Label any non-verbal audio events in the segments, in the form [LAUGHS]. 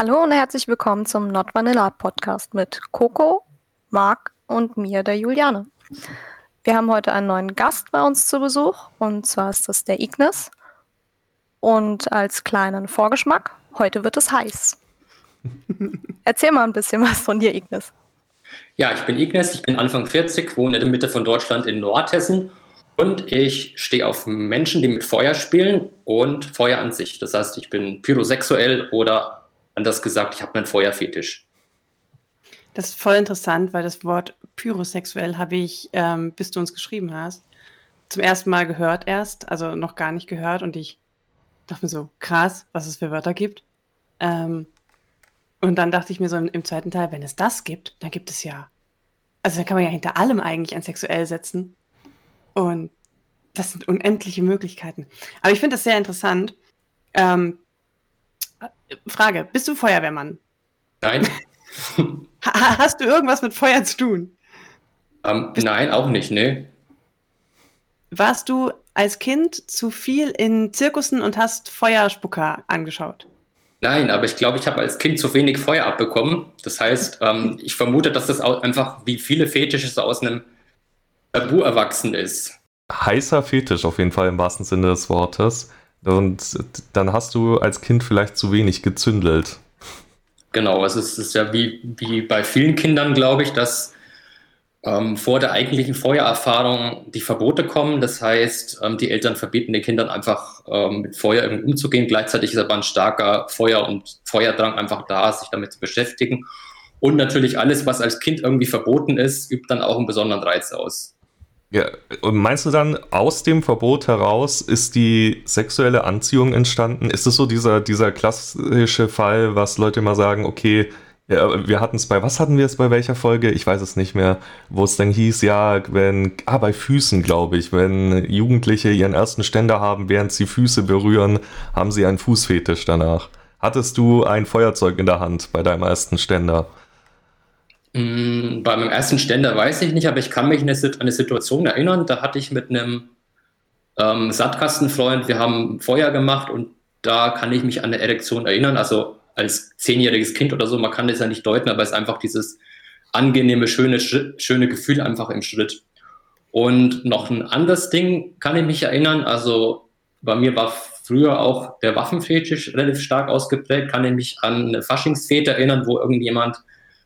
Hallo und herzlich willkommen zum Not Vanilla Podcast mit Coco, Marc und mir, der Juliane. Wir haben heute einen neuen Gast bei uns zu Besuch und zwar ist das der Ignis. Und als kleinen Vorgeschmack, heute wird es heiß. [LAUGHS] Erzähl mal ein bisschen was von dir, Ignis. Ja, ich bin Ignis, ich bin Anfang 40, wohne in der Mitte von Deutschland in Nordhessen und ich stehe auf Menschen, die mit Feuer spielen und Feuer an sich. Das heißt, ich bin pyrosexuell oder Anders gesagt, ich habe meinen Feuerfetisch. Das ist voll interessant, weil das Wort pyrosexuell habe ich, ähm, bis du uns geschrieben hast, zum ersten Mal gehört erst, also noch gar nicht gehört und ich dachte mir so, krass, was es für Wörter gibt. Ähm, und dann dachte ich mir so im, im, zweiten Teil, wenn es das gibt, dann gibt es ja, also da kann man ja hinter allem eigentlich ein sexuell setzen. Und das sind unendliche Möglichkeiten. Aber ich finde das sehr interessant. Ähm, Frage, bist du Feuerwehrmann? Nein. [LAUGHS] Hast du irgendwas mit Feuer zu tun? Um, ähm, nein, auch nicht, ne. Warst du als Kind zu viel in Zirkussen und hast Feuerspucker angeschaut? Nein, aber ich glaube, ich habe als Kind zu wenig Feuer abbekommen. Das heißt, ähm, ich vermute, dass das auch einfach wie viele Fetische aus einem Tabu erwachsen ist. Heißer Fetisch auf jeden Fall im wahrsten Sinne des Wortes. Und dann hast du als Kind vielleicht zu wenig gezündelt. Genau, es ist ja wie, wie bei vielen Kindern, glaube ich, dass ähm, vor der eigentlichen Feuererfahrung die Verbote kommen. Das heißt, ähm, die Eltern verbieten den Kindern einfach ähm, mit Feuer umzugehen. Gleichzeitig ist aber ein starker Feuer- und Feuerdrang einfach da, sich damit zu beschäftigen. Und natürlich alles, was als Kind irgendwie verboten ist, übt dann auch einen besonderen Reiz aus. Ja, und meinst du dann, aus dem Verbot heraus ist die sexuelle Anziehung entstanden? Ist es so dieser, dieser klassische Fall, was Leute immer sagen, okay, ja, wir hatten es bei, was hatten wir es bei welcher Folge? Ich weiß es nicht mehr, wo es dann hieß, ja, wenn, ah, bei Füßen, glaube ich, wenn Jugendliche ihren ersten Ständer haben, während sie Füße berühren, haben sie einen Fußfetisch danach. Hattest du ein Feuerzeug in der Hand bei deinem ersten Ständer? Mm, bei meinem ersten Ständer weiß ich nicht, aber ich kann mich an eine Situation erinnern, da hatte ich mit einem ähm, Sattkastenfreund, wir haben Feuer gemacht und da kann ich mich an eine Erektion erinnern. Also als zehnjähriges Kind oder so, man kann das ja nicht deuten, aber es ist einfach dieses angenehme, schöne, schöne Gefühl einfach im Schritt. Und noch ein anderes Ding kann ich mich erinnern. Also bei mir war früher auch der Waffenfetisch relativ stark ausgeprägt. Kann ich mich an eine Faschingsfete erinnern, wo irgendjemand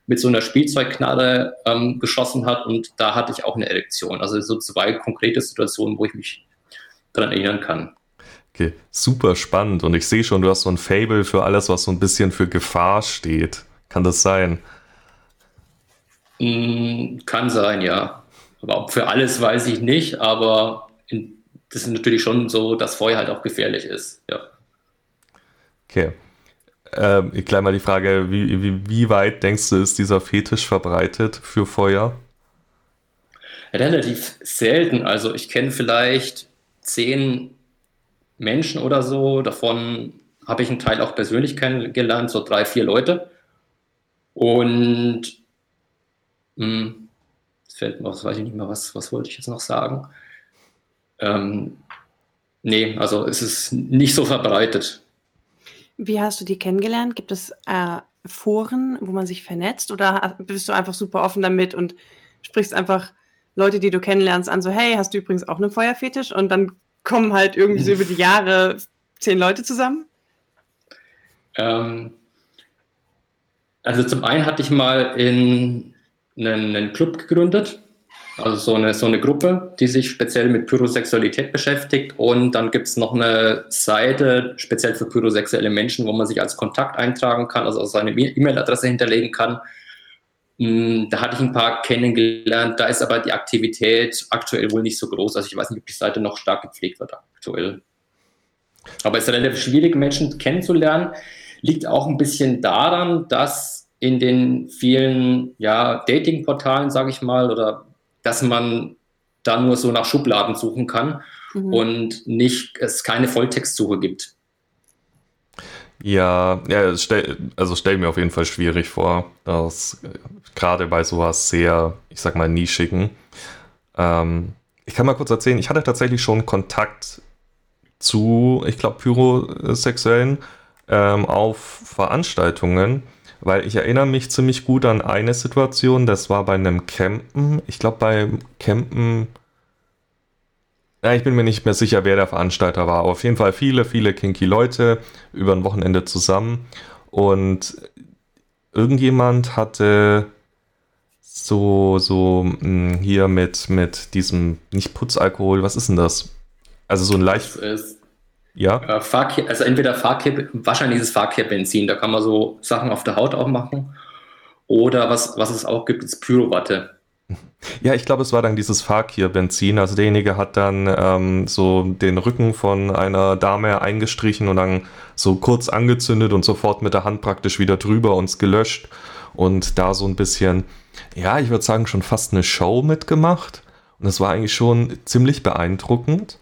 mit so einer Spielzeugknarre ähm, geschossen hat und da hatte ich auch eine Erektion. Also so zwei konkrete Situationen, wo ich mich daran erinnern kann. Okay, super spannend und ich sehe schon, du hast so ein Fable für alles, was so ein bisschen für Gefahr steht. Kann das sein? Mm, kann sein, ja. Aber ob für alles weiß ich nicht, aber in, das ist natürlich schon so, dass Feuer halt auch gefährlich ist, ja. Okay. Ähm, ich gleich mal die Frage, wie, wie, wie weit denkst du, ist dieser Fetisch verbreitet für Feuer? Relativ selten. Also ich kenne vielleicht zehn Menschen oder so. Davon habe ich einen Teil auch persönlich kennengelernt, so drei, vier Leute. Und mh, hm, fällt mir, weiß ich nicht mehr, was, was wollte ich jetzt noch sagen? Ähm, nee, also es ist nicht so verbreitet. Wie hast du die kennengelernt? Gibt es äh, Foren, wo man sich vernetzt oder bist du einfach super offen damit und sprichst einfach Leute, die du kennenlernst, an so, hey, hast du übrigens auch einen Feuerfetisch? Und dann kommen halt irgendwie so über die Jahre zehn Leute zusammen? Ähm, also zum einen hatte ich mal in einen, einen Club gegründet, also so eine, so eine Gruppe, die sich speziell mit Pyrosexualität beschäftigt. Und dann gibt es noch eine Seite speziell für pyrosexuelle Menschen, wo man sich als Kontakt eintragen kann, also seine E-Mail-Adresse hinterlegen kann. Hm, da hatte ich ein paar kennengelernt. Da ist aber die Aktivität aktuell wohl nicht so groß. Also ich weiß nicht, ob die Seite noch stark gepflegt wird aktuell. Aber es ist relativ schwierig, Menschen kennenzulernen. Liegt auch ein bisschen daran, dass in den vielen ja, Dating-Portalen, sage ich mal, oder dass man da nur so nach Schubladen suchen kann mhm. und nicht es keine Volltextsuche gibt. Ja, ja stell, also stell mir auf jeden Fall schwierig vor, dass gerade bei sowas sehr, ich sag mal, nischigen. Ähm, ich kann mal kurz erzählen, ich hatte tatsächlich schon Kontakt zu, ich glaube, Pyrosexuellen, ähm, auf Veranstaltungen, weil ich erinnere mich ziemlich gut an eine Situation, das war bei einem Campen, ich glaube beim Campen, ja, ich bin mir nicht mehr sicher, wer der Veranstalter war, aber auf jeden Fall viele, viele kinky Leute über ein Wochenende zusammen und irgendjemand hatte so, so hm, hier mit, mit diesem, nicht Putzalkohol, was ist denn das? Also so ein leicht. Ja. Äh, Fahrkehr, also entweder Fahrkehr, wahrscheinlich ist es Fahrkehrbenzin, da kann man so Sachen auf der Haut auch machen. Oder was, was es auch gibt, ist Pyrowatte. Ja, ich glaube, es war dann dieses Fakir-Benzin. Also derjenige hat dann ähm, so den Rücken von einer Dame eingestrichen und dann so kurz angezündet und sofort mit der Hand praktisch wieder drüber uns gelöscht und da so ein bisschen, ja, ich würde sagen, schon fast eine Show mitgemacht. Und das war eigentlich schon ziemlich beeindruckend.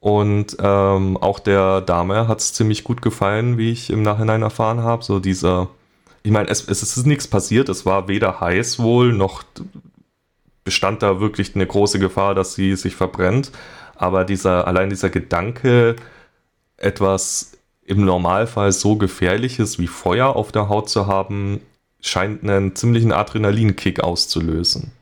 Und ähm, auch der Dame hat es ziemlich gut gefallen, wie ich im Nachhinein erfahren habe. So dieser, ich meine, es, es ist nichts passiert, es war weder heiß wohl, noch bestand da wirklich eine große Gefahr, dass sie sich verbrennt. Aber dieser, allein dieser Gedanke, etwas im Normalfall so gefährliches wie Feuer auf der Haut zu haben, scheint einen ziemlichen Adrenalinkick auszulösen.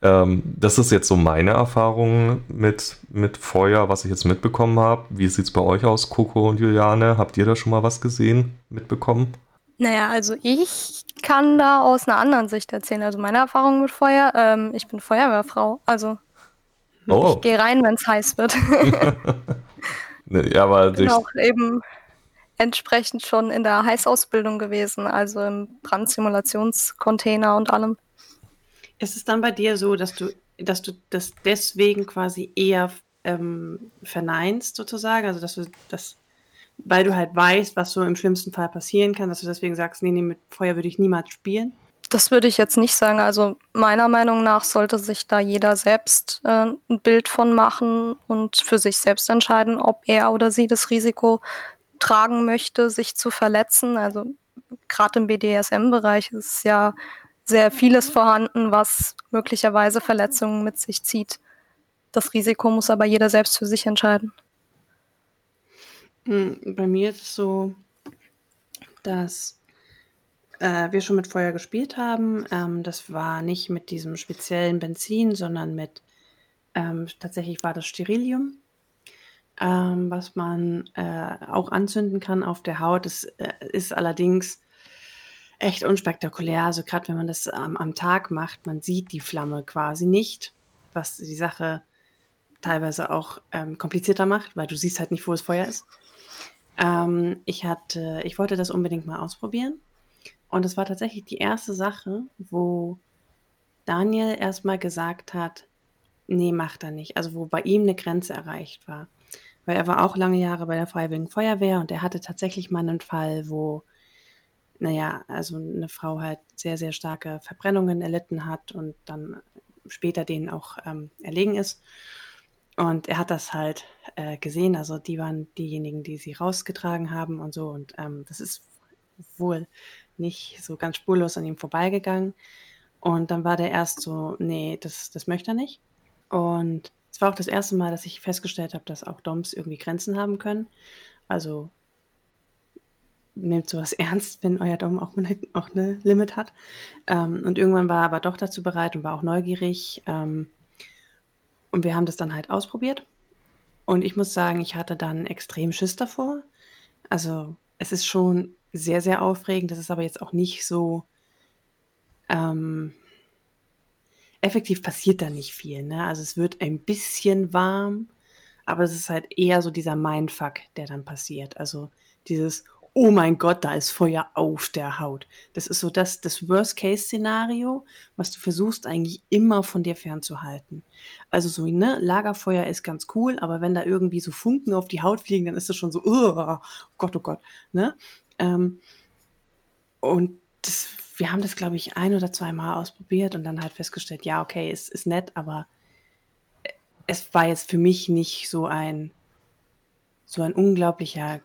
Ähm, das ist jetzt so meine Erfahrung mit, mit Feuer, was ich jetzt mitbekommen habe. Wie sieht es bei euch aus, Coco und Juliane? Habt ihr da schon mal was gesehen, mitbekommen? Naja, also ich kann da aus einer anderen Sicht erzählen. Also meine Erfahrung mit Feuer, ähm, ich bin Feuerwehrfrau. Also oh. ich gehe rein, wenn es heiß wird. [LAUGHS] ja, aber ich bin auch eben entsprechend schon in der Heißausbildung gewesen, also im Brandsimulationscontainer und allem. Ist es dann bei dir so, dass du, dass du das deswegen quasi eher ähm, verneinst, sozusagen? Also dass du das weil du halt weißt, was so im schlimmsten Fall passieren kann, dass du deswegen sagst, nee, nee, mit Feuer würde ich niemals spielen? Das würde ich jetzt nicht sagen. Also meiner Meinung nach sollte sich da jeder selbst äh, ein Bild von machen und für sich selbst entscheiden, ob er oder sie das Risiko tragen möchte, sich zu verletzen. Also gerade im BDSM-Bereich ist ja sehr vieles vorhanden, was möglicherweise Verletzungen mit sich zieht. Das Risiko muss aber jeder selbst für sich entscheiden. Hm, bei mir ist es so, dass äh, wir schon mit Feuer gespielt haben. Ähm, das war nicht mit diesem speziellen Benzin, sondern mit ähm, tatsächlich war das Sterilium, ähm, was man äh, auch anzünden kann auf der Haut. Das äh, ist allerdings echt unspektakulär. Also gerade wenn man das ähm, am Tag macht, man sieht die Flamme quasi nicht, was die Sache teilweise auch ähm, komplizierter macht, weil du siehst halt nicht, wo das Feuer ist. Ähm, ich hatte ich wollte das unbedingt mal ausprobieren und es war tatsächlich die erste Sache, wo Daniel erstmal gesagt hat: „Ne, macht er nicht.“ Also, wo bei ihm eine Grenze erreicht war. Weil er war auch lange Jahre bei der Freiwilligen Feuerwehr und er hatte tatsächlich mal einen Fall, wo naja, also eine Frau halt sehr, sehr starke Verbrennungen erlitten hat und dann später denen auch, ähm, erlegen ist. Und er hat das halt äh, gesehen. Also die waren diejenigen, die sie rausgetragen haben und so. Und ähm, das ist wohl nicht so ganz spurlos an ihm vorbeigegangen. Und dann war der erst so, nee, das, das möchte er nicht. Und es war auch das erste Mal, dass ich festgestellt habe, dass auch DOMs irgendwie Grenzen haben können. Also nehmt sowas ernst, wenn euer Dom auch [LAUGHS] auch eine Limit hat. Ähm, und irgendwann war er aber doch dazu bereit und war auch neugierig. Ähm, und wir haben das dann halt ausprobiert. Und ich muss sagen, ich hatte dann extrem Schiss davor. Also es ist schon sehr, sehr aufregend. Das ist aber jetzt auch nicht so ähm, effektiv passiert da nicht viel. Ne? Also es wird ein bisschen warm, aber es ist halt eher so dieser Mindfuck, der dann passiert. Also dieses, oh mein Gott, da ist Feuer auf der Haut. Das ist so das, das Worst-Case-Szenario, was du versuchst eigentlich immer von dir fernzuhalten. Also so, ne, Lagerfeuer ist ganz cool, aber wenn da irgendwie so Funken auf die Haut fliegen, dann ist das schon so, oh Gott, oh Gott, ne? Ähm, und das, wir haben das, glaube ich, ein oder zwei Mal ausprobiert und dann halt festgestellt, ja, okay, es ist nett, aber es war jetzt für mich nicht so ein, so ein unglaublicher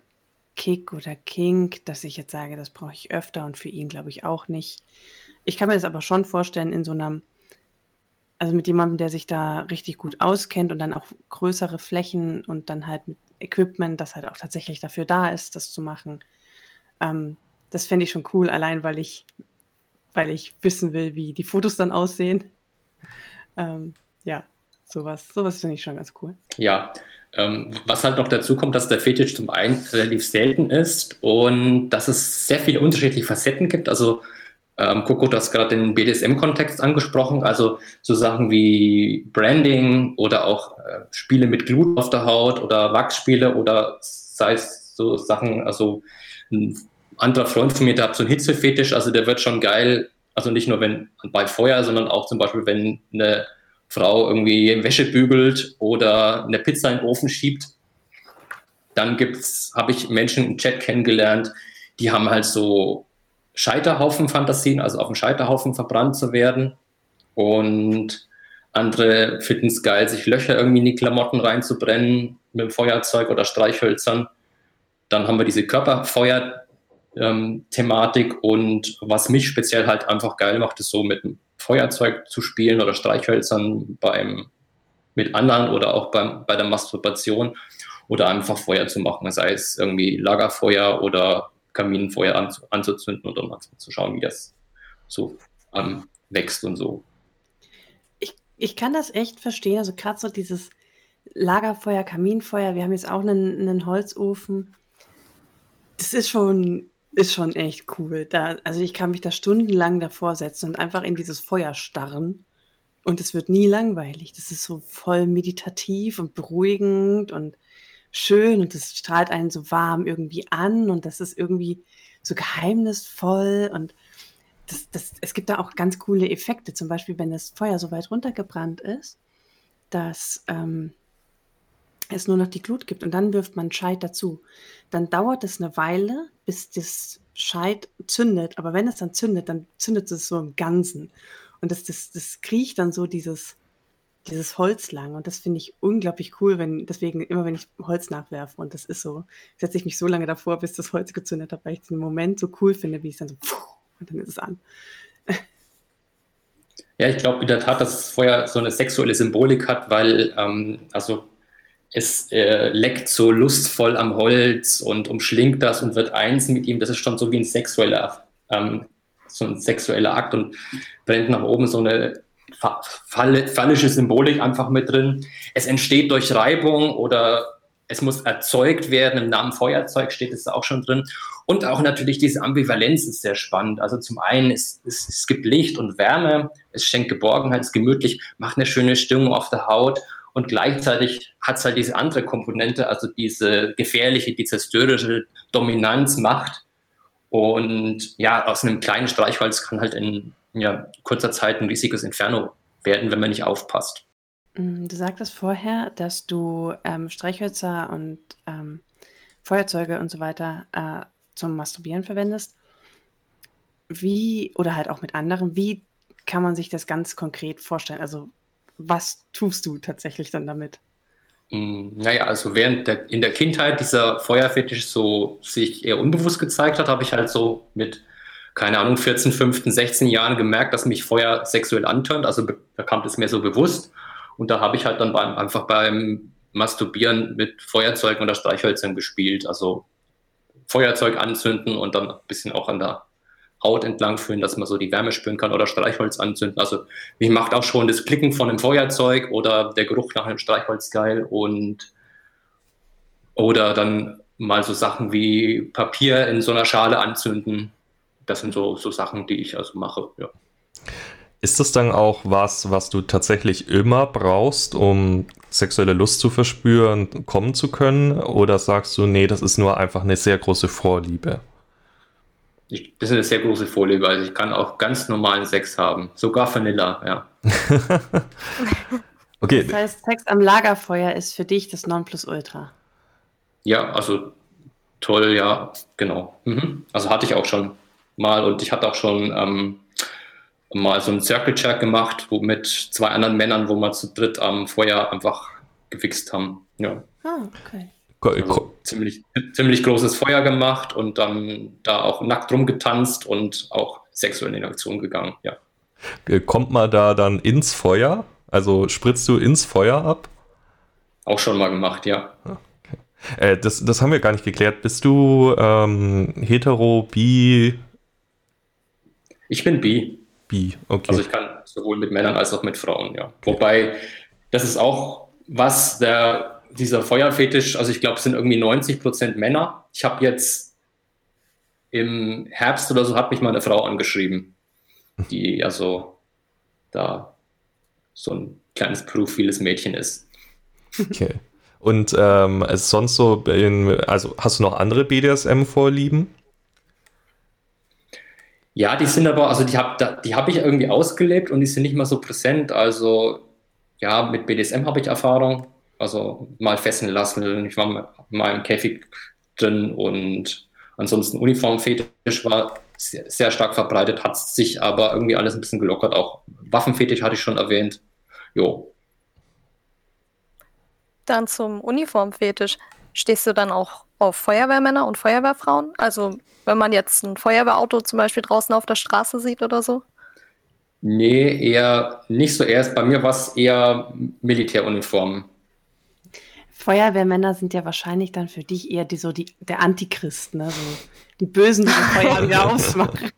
Kick oder Kink, dass ich jetzt sage, das brauche ich öfter und für ihn glaube ich auch nicht. Ich kann mir das aber schon vorstellen in so einer, also mit jemandem, der sich da richtig gut auskennt und dann auch größere Flächen und dann halt mit Equipment, das halt auch tatsächlich dafür da ist, das zu machen. Ähm, das fände ich schon cool, allein weil ich, weil ich wissen will, wie die Fotos dann aussehen. Ähm, ja, sowas, sowas finde ich schon ganz cool. Ja, ähm, was halt noch dazu kommt, dass der Fetisch zum einen relativ selten ist und dass es sehr viele unterschiedliche Facetten gibt. Also ähm, Coco, du hast gerade den BDSM-Kontext angesprochen, also so Sachen wie Branding oder auch äh, Spiele mit Glut auf der Haut oder Wachsspiele oder sei es so Sachen, also ein anderer Freund von mir, der hat so einen Hitzefetisch, also der wird schon geil, also nicht nur wenn bei Feuer, sondern auch zum Beispiel, wenn eine Frau irgendwie Wäsche bügelt oder eine Pizza in den Ofen schiebt. Dann habe ich Menschen im Chat kennengelernt, die haben halt so Scheiterhaufen-Fantasien, also auf dem Scheiterhaufen verbrannt zu werden. Und andere finden es geil, sich Löcher irgendwie in die Klamotten reinzubrennen mit dem Feuerzeug oder Streichhölzern. Dann haben wir diese Körperfeuer-Thematik ähm, und was mich speziell halt einfach geil macht, ist so mit dem Feuerzeug zu spielen oder Streichhölzern beim, mit anderen oder auch beim, bei der Masturbation oder einfach Feuer zu machen, sei es irgendwie Lagerfeuer oder Kaminfeuer an, anzuzünden und mal zu schauen, wie das so ähm, wächst und so. Ich, ich kann das echt verstehen, also gerade so dieses Lagerfeuer, Kaminfeuer, wir haben jetzt auch einen, einen Holzofen. Das ist schon ist schon echt cool. Da, also ich kann mich da stundenlang davor setzen und einfach in dieses Feuer starren. Und es wird nie langweilig. Das ist so voll meditativ und beruhigend und schön und das strahlt einen so warm irgendwie an und das ist irgendwie so geheimnisvoll und das, das, es gibt da auch ganz coole Effekte. Zum Beispiel, wenn das Feuer so weit runtergebrannt ist, dass ähm, es nur noch die Glut gibt und dann wirft man Scheit dazu. Dann dauert es eine Weile, bis das Scheit zündet, aber wenn es dann zündet, dann zündet es so im Ganzen. Und das, das, das kriecht dann so dieses, dieses Holz lang. Und das finde ich unglaublich cool, wenn, deswegen immer wenn ich Holz nachwerfe und das ist so, setze ich mich so lange davor, bis das Holz gezündet hat, weil ich den Moment so cool finde, wie es dann so, und dann ist es an. Ja, ich glaube in der Tat, dass das Feuer so eine sexuelle Symbolik hat, weil ähm, also es äh, leckt so lustvoll am Holz und umschlingt das und wird eins mit ihm. Das ist schon so wie ein sexueller, ähm, so ein sexueller Akt und brennt nach oben so eine phallische Symbolik einfach mit drin. Es entsteht durch Reibung oder es muss erzeugt werden. Im Namen Feuerzeug steht es auch schon drin. Und auch natürlich diese Ambivalenz ist sehr spannend. Also zum einen, es, es, es gibt Licht und Wärme, es schenkt Geborgenheit, es ist gemütlich, macht eine schöne Stimmung auf der Haut und gleichzeitig hat es halt diese andere Komponente, also diese gefährliche, die zerstörerische Dominanz, Macht. Und ja, aus einem kleinen Streichholz kann halt in ja, kurzer Zeit ein riesiges Inferno werden, wenn man nicht aufpasst. Mm, du sagtest vorher, dass du ähm, Streichhölzer und ähm, Feuerzeuge und so weiter äh, zum Masturbieren verwendest. Wie, oder halt auch mit anderen, wie kann man sich das ganz konkret vorstellen? Also was tust du tatsächlich dann damit? Mm, naja, also während der, in der Kindheit dieser Feuerfetisch so sich eher unbewusst gezeigt hat, habe ich halt so mit, keine Ahnung, 14, 15, 16 Jahren gemerkt, dass mich Feuer sexuell antönt. Also da kam es mir so bewusst. Und da habe ich halt dann beim, einfach beim Masturbieren mit Feuerzeugen oder Streichhölzern gespielt. Also Feuerzeug anzünden und dann ein bisschen auch an der Haut entlang führen, dass man so die Wärme spüren kann oder Streichholz anzünden. Also mich macht auch schon das Klicken von einem Feuerzeug oder der Geruch nach einem Streichholz geil und oder dann mal so Sachen wie Papier in so einer Schale anzünden. Das sind so, so Sachen, die ich also mache, ja. Ist das dann auch was, was du tatsächlich immer brauchst, um sexuelle Lust zu verspüren, kommen zu können? Oder sagst du, nee, das ist nur einfach eine sehr große Vorliebe? Ich, das ist eine sehr große Vorliebe. Also ich kann auch ganz normalen Sex haben. Sogar Vanilla, ja. [LAUGHS] okay. Das heißt, Sex am Lagerfeuer ist für dich das Nonplusultra. Ja, also toll, ja, genau. Mhm. Also hatte ich auch schon mal und ich hatte auch schon ähm, mal so einen Circle Check gemacht, wo mit zwei anderen Männern, wo wir zu dritt am Feuer einfach gefixt haben. Ja. Ah, okay. Also ziemlich, ziemlich großes Feuer gemacht und dann da auch nackt rumgetanzt und auch sexuell in Aktion gegangen, ja. Äh, kommt man da dann ins Feuer? Also spritzt du ins Feuer ab? Auch schon mal gemacht, ja. Okay. Äh, das, das haben wir gar nicht geklärt. Bist du ähm, hetero, bi? Ich bin bi. Bi, okay. Also ich kann sowohl mit Männern als auch mit Frauen, ja. Wobei, das ist auch was der, dieser Feuerfetisch, also ich glaube, es sind irgendwie 90 Prozent Männer. Ich habe jetzt im Herbst oder so hat mich mal eine Frau angeschrieben, die also da so ein kleines profiles Mädchen ist. Okay. Und ähm, sonst so, in, also hast du noch andere BDSM-Vorlieben? Ja, die sind aber, also die habe die hab ich irgendwie ausgelebt und die sind nicht mehr so präsent. Also ja, mit BDSM habe ich Erfahrung. Also mal fesseln lassen. Ich war mal im Käfig drin und ansonsten Uniformfetisch war sehr, sehr stark verbreitet, hat sich aber irgendwie alles ein bisschen gelockert. Auch Waffenfetisch hatte ich schon erwähnt. Jo. Dann zum Uniformfetisch. Stehst du dann auch auf Feuerwehrmänner und Feuerwehrfrauen? Also wenn man jetzt ein Feuerwehrauto zum Beispiel draußen auf der Straße sieht oder so? Nee, eher nicht so erst. Bei mir war es eher Militäruniformen. Feuerwehrmänner sind ja wahrscheinlich dann für dich eher die, so die, der Antichrist, ne? So die Bösen, die Feuer wieder [LAUGHS] ausmachen.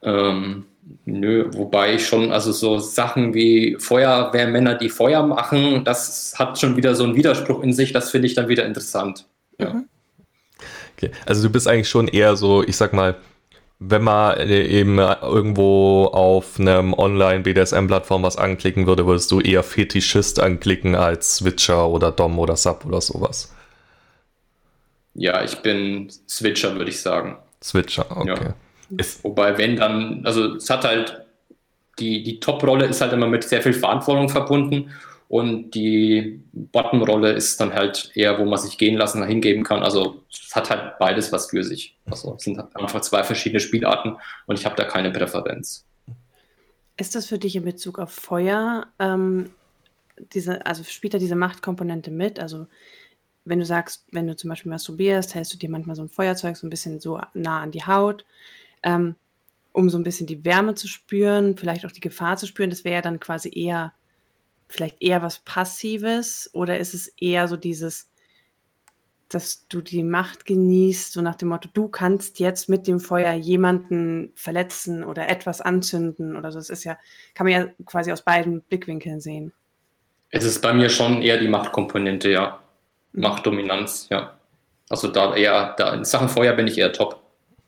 Ähm, nö, wobei ich schon, also so Sachen wie Feuerwehrmänner, die Feuer machen, das hat schon wieder so einen Widerspruch in sich, das finde ich dann wieder interessant. Ja. Mhm. Okay. Also du bist eigentlich schon eher so, ich sag mal, wenn man eben irgendwo auf einem Online-BDSM-Plattform was anklicken würde, würdest du eher Fetischist anklicken als Switcher oder Dom oder Sub oder sowas. Ja, ich bin Switcher, würde ich sagen. Switcher, okay. Ja. Wobei, wenn dann, also es hat halt, die, die Top-Rolle ist halt immer mit sehr viel Verantwortung verbunden und die Bottom-Rolle ist dann halt eher, wo man sich gehen lassen, hingeben kann. Also es hat halt beides was für sich. Also es sind einfach zwei verschiedene Spielarten und ich habe da keine Präferenz. Ist das für dich in Bezug auf Feuer, ähm, diese, also spielt da diese Machtkomponente mit? Also wenn du sagst, wenn du zum Beispiel masturbierst, hältst du dir manchmal so ein Feuerzeug so ein bisschen so nah an die Haut, ähm, um so ein bisschen die Wärme zu spüren, vielleicht auch die Gefahr zu spüren. Das wäre ja dann quasi eher vielleicht eher was Passives oder ist es eher so dieses, dass du die Macht genießt, so nach dem Motto, du kannst jetzt mit dem Feuer jemanden verletzen oder etwas anzünden oder so. Das ist ja, kann man ja quasi aus beiden Blickwinkeln sehen. Es ist bei mir schon eher die Machtkomponente, ja. Mhm. Machtdominanz, ja. Also da eher, da in Sachen Feuer bin ich eher top.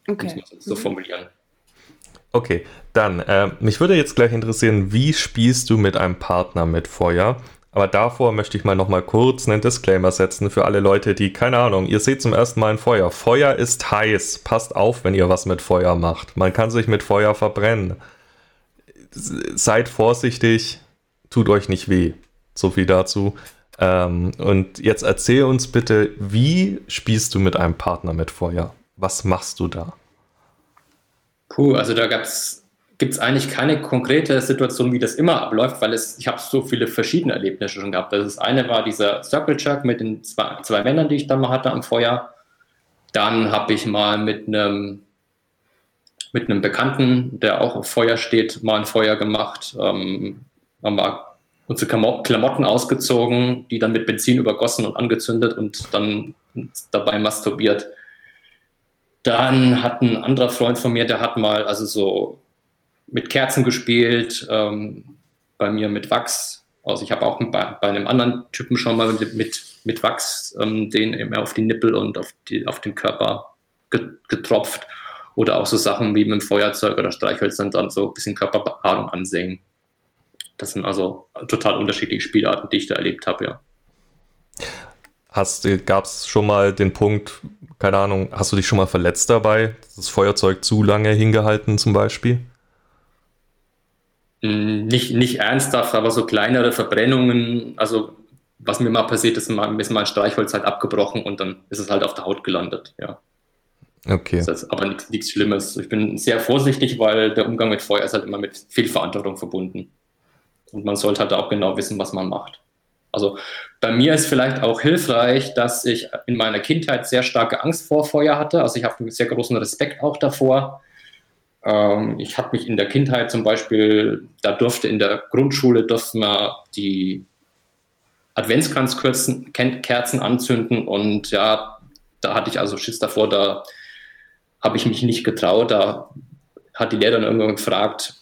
Okay. Muss man so mhm. formulieren. Okay, dann, äh, mich würde jetzt gleich interessieren, wie spielst du mit einem Partner mit Feuer? Aber davor möchte ich mal noch mal kurz einen Disclaimer setzen für alle Leute, die, keine Ahnung, ihr seht zum ersten Mal ein Feuer. Feuer ist heiß. Passt auf, wenn ihr was mit Feuer macht. Man kann sich mit Feuer verbrennen. Seid vorsichtig, tut euch nicht weh. So viel dazu. Ähm, und jetzt erzähl uns bitte, wie spielst du mit einem Partner mit Feuer? Was machst du da? Puh, also da gibt es eigentlich keine konkrete Situation, wie das immer abläuft, weil es, ich habe so viele verschiedene Erlebnisse schon gehabt. Das eine war dieser Circle Jerk mit den zwei, zwei Männern, die ich dann mal hatte am Feuer. Dann habe ich mal mit einem mit einem Bekannten, der auch auf Feuer steht, mal ein Feuer gemacht. Ähm, haben wir unsere Klamotten ausgezogen, die dann mit Benzin übergossen und angezündet und dann dabei masturbiert. Dann hat ein anderer Freund von mir, der hat mal also so mit Kerzen gespielt, ähm, bei mir mit Wachs. Also ich habe auch bei, bei, einem anderen Typen schon mal mit, mit, Wachs ähm, den eben auf die Nippel und auf, die, auf den Körper getropft. Oder auch so Sachen wie mit dem Feuerzeug oder Streichhölzern dann so ein bisschen Körperbehaarung ansehen. Das sind also total unterschiedliche Spielarten, die ich da erlebt habe, ja. Gab es schon mal den Punkt, keine Ahnung, hast du dich schon mal verletzt dabei? Das Feuerzeug zu lange hingehalten zum Beispiel? Hm, nicht, nicht ernsthaft, aber so kleinere Verbrennungen. Also, was mir mal passiert ist, ist mal ein Streichholz halt abgebrochen und dann ist es halt auf der Haut gelandet, ja. Okay. Das heißt aber nichts, nichts Schlimmes. Ich bin sehr vorsichtig, weil der Umgang mit Feuer ist halt immer mit viel Verantwortung verbunden. Und man sollte halt auch genau wissen, was man macht. Also bei mir ist vielleicht auch hilfreich, dass ich in meiner Kindheit sehr starke Angst vor Feuer hatte. Also ich habe einen sehr großen Respekt auch davor. Ähm, ich habe mich in der Kindheit zum Beispiel, da durfte in der Grundschule durfte man die Adventskranzkerzen Kerzen anzünden und ja, da hatte ich also Schiss davor, da habe ich mich nicht getraut. Da hat die Lehrerin irgendwann gefragt,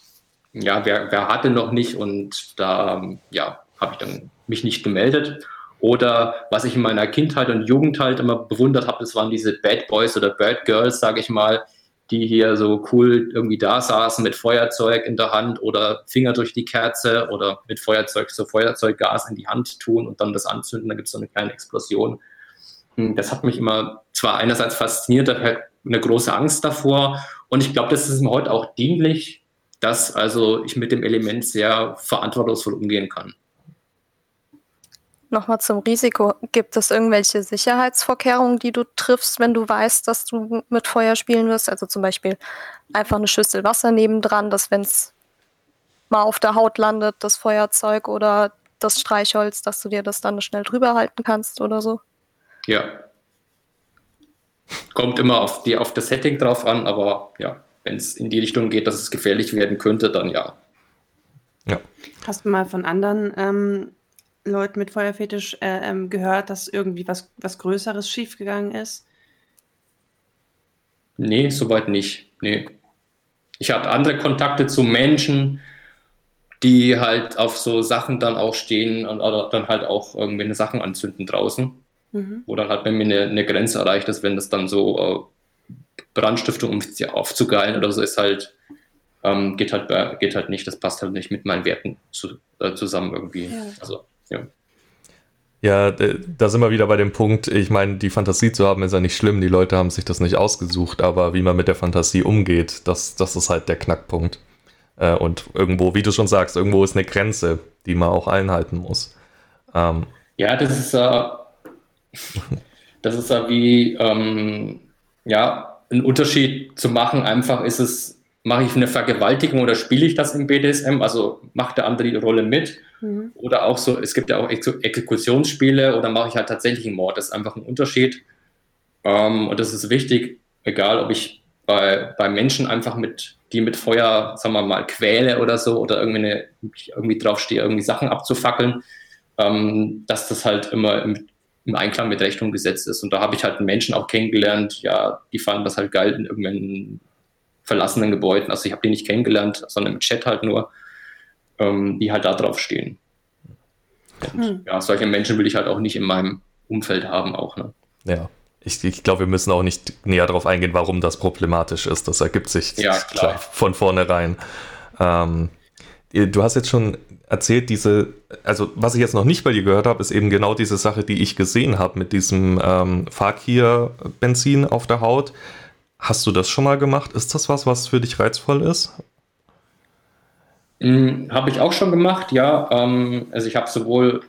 ja, wer, wer hatte noch nicht und da ja, habe ich dann mich nicht gemeldet. Oder was ich in meiner Kindheit und Jugend halt immer bewundert habe, das waren diese Bad Boys oder Bad Girls, sage ich mal, die hier so cool irgendwie da saßen mit Feuerzeug in der Hand oder Finger durch die Kerze oder mit Feuerzeug, so Feuerzeuggas in die Hand tun und dann das anzünden, dann gibt es so eine kleine Explosion. Hm, das hat mich immer zwar einerseits fasziniert, aber eine große Angst davor. Und ich glaube, das ist mir heute auch dienlich, dass also ich mit dem Element sehr verantwortungsvoll umgehen kann. Nochmal zum Risiko. Gibt es irgendwelche Sicherheitsvorkehrungen, die du triffst, wenn du weißt, dass du mit Feuer spielen wirst? Also zum Beispiel einfach eine Schüssel Wasser nebendran, dass wenn es mal auf der Haut landet, das Feuerzeug oder das Streichholz, dass du dir das dann schnell drüber halten kannst oder so? Ja. Kommt immer auf, die, auf das Setting drauf an, aber ja, wenn es in die Richtung geht, dass es gefährlich werden könnte, dann ja. Ja. Hast du mal von anderen ähm, Leuten mit Feuerfetisch äh, ähm, gehört, dass irgendwie was, was Größeres schiefgegangen ist? Nee, soweit nicht. Nee. Ich habe andere Kontakte zu Menschen, die halt auf so Sachen dann auch stehen und oder dann halt auch irgendwelche Sachen anzünden draußen. Mhm. Wo dann halt bei mir eine, eine, Grenze erreicht ist, wenn das dann so äh, Brandstiftung, um sie aufzugeilen oder so ist halt, ähm, geht halt geht halt nicht, das passt halt nicht mit meinen Werten zu, äh, zusammen irgendwie. Ja. Also ja. Ja, da sind wir wieder bei dem Punkt, ich meine, die Fantasie zu haben ist ja nicht schlimm, die Leute haben sich das nicht ausgesucht, aber wie man mit der Fantasie umgeht, das, das ist halt der Knackpunkt. Äh, und irgendwo, wie du schon sagst, irgendwo ist eine Grenze, die man auch einhalten muss. Ähm. Ja, das ist, äh, das ist äh, wie, ähm, ja, ein Unterschied zu machen, einfach ist es, mache ich eine Vergewaltigung oder spiele ich das im BDSM, also macht der andere die Rolle mit Mhm. Oder auch so, es gibt ja auch Exekutionsspiele oder mache ich halt tatsächlich einen Mord. Das ist einfach ein Unterschied. Ähm, und das ist wichtig, egal ob ich bei, bei Menschen einfach mit, die mit Feuer, sagen wir mal, quäle oder so oder irgendwie, eine, irgendwie draufstehe, irgendwie Sachen abzufackeln, ähm, dass das halt immer im, im Einklang mit Recht gesetzt ist. Und da habe ich halt Menschen auch kennengelernt, ja, die fanden das halt geil in irgendwelchen verlassenen Gebäuden. Also ich habe die nicht kennengelernt, sondern im Chat halt nur ähm, die halt da drauf stehen. Und, hm. ja, solche Menschen will ich halt auch nicht in meinem Umfeld haben, auch. Ne? Ja. Ich, ich glaube, wir müssen auch nicht näher darauf eingehen, warum das problematisch ist. Das ergibt sich ja, klar. von vornherein. Ähm, du hast jetzt schon erzählt, diese, also was ich jetzt noch nicht bei dir gehört habe, ist eben genau diese Sache, die ich gesehen habe mit diesem ähm, Fakir-Benzin auf der Haut. Hast du das schon mal gemacht? Ist das was, was für dich reizvoll ist? Hm, habe ich auch schon gemacht, ja. Ähm, also ich habe sowohl